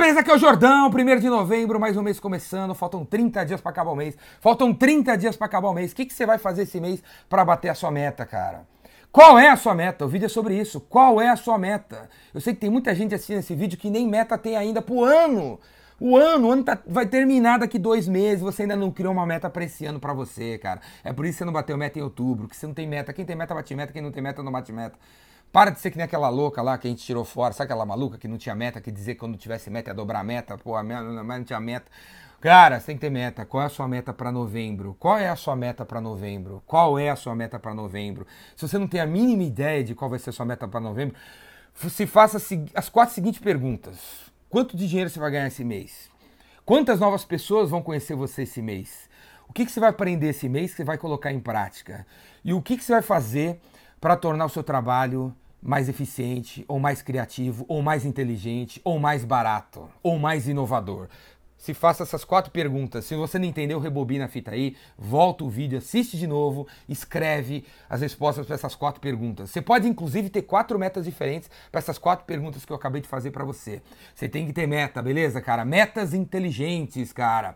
beleza? Aqui é o Jordão, 1 de novembro, mais um mês começando. Faltam 30 dias para acabar o mês. Faltam 30 dias para acabar o mês. O que, que você vai fazer esse mês para bater a sua meta, cara? Qual é a sua meta? O vídeo é sobre isso. Qual é a sua meta? Eu sei que tem muita gente assistindo esse vídeo que nem meta tem ainda pro ano. O ano, o ano tá, vai terminar daqui dois meses, você ainda não criou uma meta para esse ano para você, cara. É por isso que você não bateu meta em outubro, que você não tem meta. Quem tem meta bate meta, quem não tem meta não bate meta. Para de ser que nem aquela louca lá que a gente tirou fora, sabe aquela maluca que não tinha meta, que dizia que quando tivesse meta ia dobrar a meta, pô, a mas não tinha meta. Cara, você tem que ter meta. Qual é a sua meta para novembro? Qual é a sua meta para novembro? Qual é a sua meta para novembro? Se você não tem a mínima ideia de qual vai ser a sua meta para novembro, se faça as quatro seguintes perguntas. Quanto de dinheiro você vai ganhar esse mês? Quantas novas pessoas vão conhecer você esse mês? O que, que você vai aprender esse mês que você vai colocar em prática? E o que, que você vai fazer para tornar o seu trabalho mais eficiente, ou mais criativo, ou mais inteligente, ou mais barato, ou mais inovador? Se faça essas quatro perguntas. Se você não entendeu, rebobina a fita aí, volta o vídeo, assiste de novo, escreve as respostas para essas quatro perguntas. Você pode inclusive ter quatro metas diferentes para essas quatro perguntas que eu acabei de fazer para você. Você tem que ter meta, beleza, cara? Metas inteligentes, cara.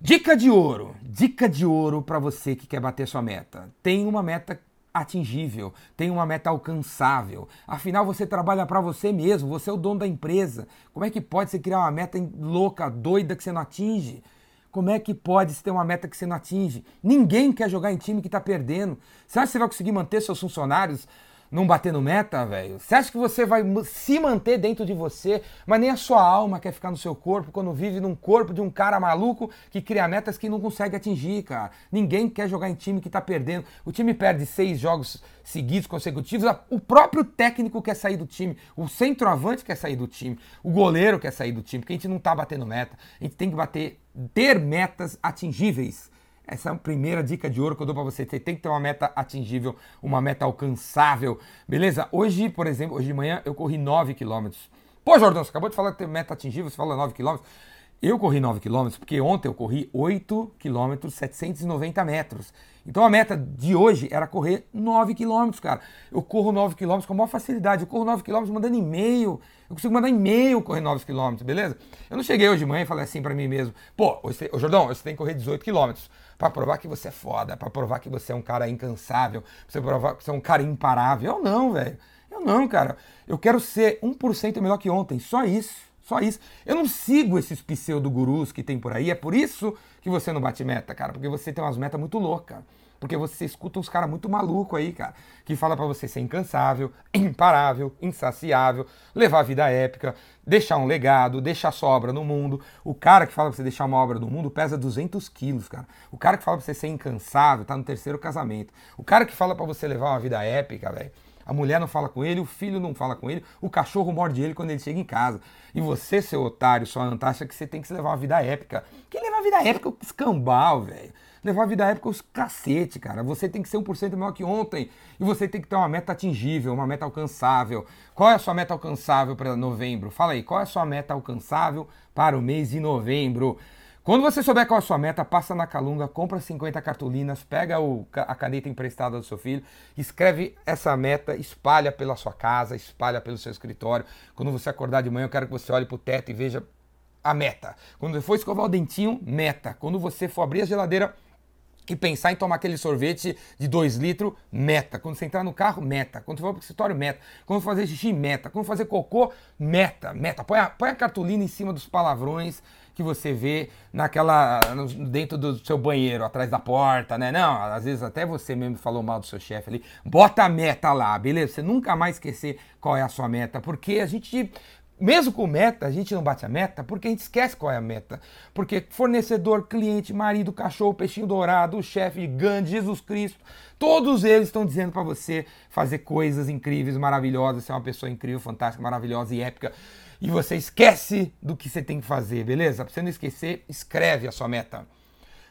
Dica de ouro, dica de ouro para você que quer bater sua meta. Tem uma meta atingível, tem uma meta alcançável. Afinal, você trabalha para você mesmo, você é o dono da empresa. Como é que pode você criar uma meta louca, doida que você não atinge? Como é que pode ter uma meta que você não atinge? Ninguém quer jogar em time que está perdendo. Acha que você vai conseguir manter seus funcionários não bater no meta, velho? Você acha que você vai se manter dentro de você, mas nem a sua alma quer ficar no seu corpo quando vive num corpo de um cara maluco que cria metas que não consegue atingir, cara? Ninguém quer jogar em time que tá perdendo. O time perde seis jogos seguidos, consecutivos. O próprio técnico quer sair do time, o centroavante quer sair do time, o goleiro quer sair do time, porque a gente não tá batendo meta. A gente tem que bater, ter metas atingíveis. Essa é a primeira dica de ouro que eu dou para você. Você tem que ter uma meta atingível, uma meta alcançável, beleza? Hoje, por exemplo, hoje de manhã eu corri 9 km. Pô, Jordão, você acabou de falar que tem meta atingível, você fala 9 km. Eu corri 9 km porque ontem eu corri 8 km 790 metros. Então a meta de hoje era correr 9 km, cara. Eu corro 9 km com a maior facilidade. Eu corro 9 km mandando e-mail. Eu consigo mandar e-mail correr 9 km, beleza? Eu não cheguei hoje de manhã e falei assim para mim mesmo: pô, você, ô Jordão, você tem que correr 18 km para provar que você é foda, para provar que você é um cara incansável, pra você provar que você é um cara imparável. Eu não, velho. Eu não, cara. Eu quero ser 1% melhor que ontem. Só isso. Só isso. Eu não sigo esses pseudo-gurus que tem por aí. É por isso que você não bate meta, cara. Porque você tem umas metas muito loucas. Porque você escuta uns caras muito maluco aí, cara, que fala para você ser incansável, imparável, insaciável, levar a vida épica, deixar um legado, deixar sua obra no mundo. O cara que fala pra você deixar uma obra no mundo pesa 200 quilos, cara. O cara que fala pra você ser incansável tá no terceiro casamento. O cara que fala para você levar uma vida épica, velho, a mulher não fala com ele, o filho não fala com ele, o cachorro morde ele quando ele chega em casa. E você, seu otário, sua anta, acha que você tem que levar uma vida épica. Quem leva a vida épica é o escambau, velho. Levar a vida épica é os cacete, cara. Você tem que ser 1% melhor que ontem. E você tem que ter uma meta atingível, uma meta alcançável. Qual é a sua meta alcançável para novembro? Fala aí, qual é a sua meta alcançável para o mês de novembro? Quando você souber qual é a sua meta, passa na Calunga, compra 50 cartolinas, pega o, a caneta emprestada do seu filho, escreve essa meta, espalha pela sua casa, espalha pelo seu escritório. Quando você acordar de manhã, eu quero que você olhe para o teto e veja a meta. Quando você for escovar o dentinho, meta. Quando você for abrir a geladeira, e pensar em tomar aquele sorvete de 2 litros, meta. Quando você entrar no carro, meta. Quando for para o escritório, meta. Quando fazer xixi, meta. Quando fazer cocô, meta. Meta. Põe a, põe a cartolina em cima dos palavrões que você vê naquela dentro do seu banheiro, atrás da porta, né? Não, às vezes até você mesmo falou mal do seu chefe ali. Bota a meta lá, beleza? Você nunca mais esquecer qual é a sua meta, porque a gente mesmo com meta, a gente não bate a meta porque a gente esquece qual é a meta. Porque fornecedor, cliente, marido, cachorro, peixinho dourado, chefe, Gandhi, Jesus Cristo, todos eles estão dizendo para você fazer coisas incríveis, maravilhosas, ser uma pessoa incrível, fantástica, maravilhosa e épica e você esquece do que você tem que fazer, beleza? Para você não esquecer, escreve a sua meta.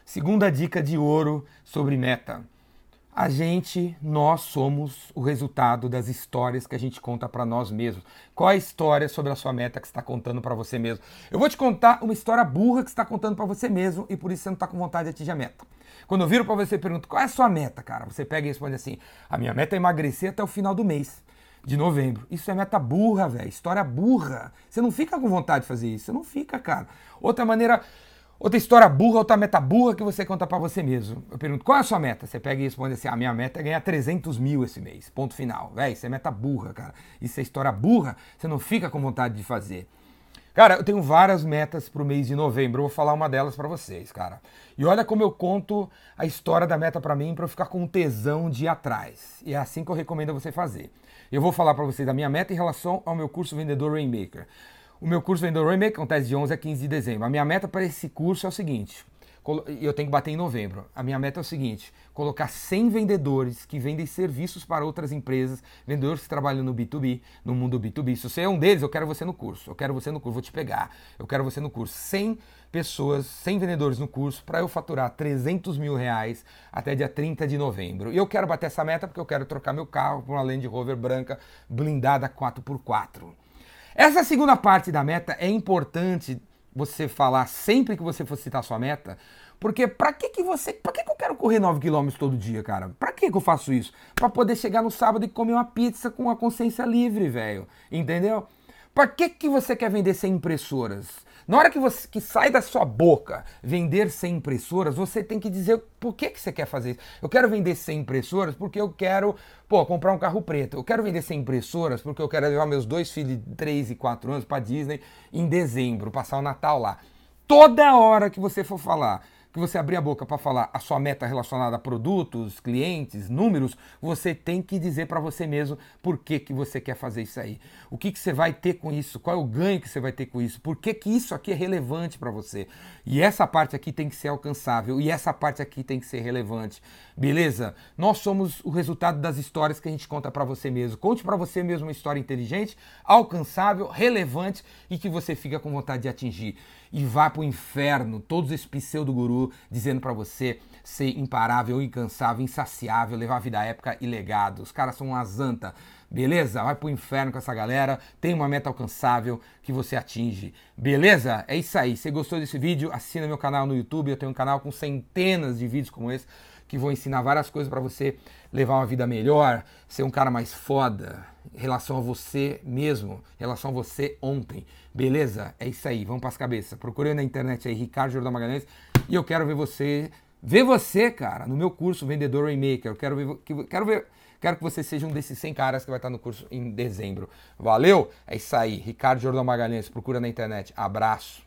Segunda dica de ouro sobre meta. A gente, nós somos o resultado das histórias que a gente conta para nós mesmos. Qual é a história sobre a sua meta que está contando para você mesmo? Eu vou te contar uma história burra que está contando para você mesmo e por isso você não está com vontade de atingir a meta. Quando eu viro para você e pergunto qual é a sua meta, cara, você pega e responde assim: a minha meta é emagrecer até o final do mês. De novembro. Isso é meta burra, velho. História burra. Você não fica com vontade de fazer isso. Você não fica, cara. Outra maneira, outra história burra, outra meta burra que você conta para você mesmo. Eu pergunto, qual é a sua meta? Você pega e responde assim, a minha meta é ganhar 300 mil esse mês. Ponto final. Velho, isso é meta burra, cara. Isso é história burra. Você não fica com vontade de fazer. Cara, eu tenho várias metas pro mês de novembro. Eu vou falar uma delas para vocês, cara. E olha como eu conto a história da meta para mim para eu ficar com tesão de ir atrás. E é assim que eu recomendo você fazer. Eu vou falar para vocês da minha meta em relação ao meu curso Vendedor Rainmaker. O meu curso Vendedor Rainmaker acontece de 11 a 15 de dezembro. A minha meta para esse curso é o seguinte: eu tenho que bater em novembro. A minha meta é o seguinte: colocar 100 vendedores que vendem serviços para outras empresas, vendedores que trabalham no B2B, no mundo B2B. Se você é um deles, eu quero você no curso. Eu quero você no curso, vou te pegar. Eu quero você no curso. 100 pessoas, 100 vendedores no curso para eu faturar 300 mil reais até dia 30 de novembro. E eu quero bater essa meta porque eu quero trocar meu carro por uma Land Rover branca blindada 4x4. Essa segunda parte da meta é importante você falar sempre que você for citar sua meta, porque para que que você, para que que eu quero correr 9 km todo dia, cara? Para que que eu faço isso? Para poder chegar no sábado e comer uma pizza com a consciência livre, velho. Entendeu? Para que que você quer vender sem impressoras? Na hora que, você, que sai da sua boca vender 100 impressoras, você tem que dizer por que, que você quer fazer isso. Eu quero vender 100 impressoras porque eu quero, pô, comprar um carro preto. Eu quero vender 100 impressoras porque eu quero levar meus dois filhos de 3 e 4 anos para Disney em dezembro, passar o Natal lá. Toda hora que você for falar que você abrir a boca para falar a sua meta relacionada a produtos, clientes, números, você tem que dizer para você mesmo por que, que você quer fazer isso aí. O que, que você vai ter com isso? Qual é o ganho que você vai ter com isso? Por que, que isso aqui é relevante para você? E essa parte aqui tem que ser alcançável e essa parte aqui tem que ser relevante. Beleza? Nós somos o resultado das histórias que a gente conta para você mesmo. Conte para você mesmo uma história inteligente, alcançável, relevante e que você fica com vontade de atingir. E vá para o inferno todos esses pseudo-guru dizendo para você ser imparável, incansável, insaciável, levar a vida épica e legado. Os caras são uma zanta. Beleza? Vai pro inferno com essa galera. Tem uma meta alcançável que você atinge. Beleza? É isso aí. Se gostou desse vídeo, assina meu canal no YouTube. Eu tenho um canal com centenas de vídeos como esse que vou ensinar várias coisas para você levar uma vida melhor, ser um cara mais foda em relação a você mesmo, em relação a você ontem. Beleza? É isso aí, vamos para as cabeças. Procurei na internet aí Ricardo Jordão Magalhães e eu quero ver você, ver você, cara, no meu curso Vendedor Rainmaker. Eu quero ver, quero ver, quero que você seja um desses 100 caras que vai estar no curso em dezembro. Valeu? É isso aí, Ricardo Jordão Magalhães, procura na internet. Abraço.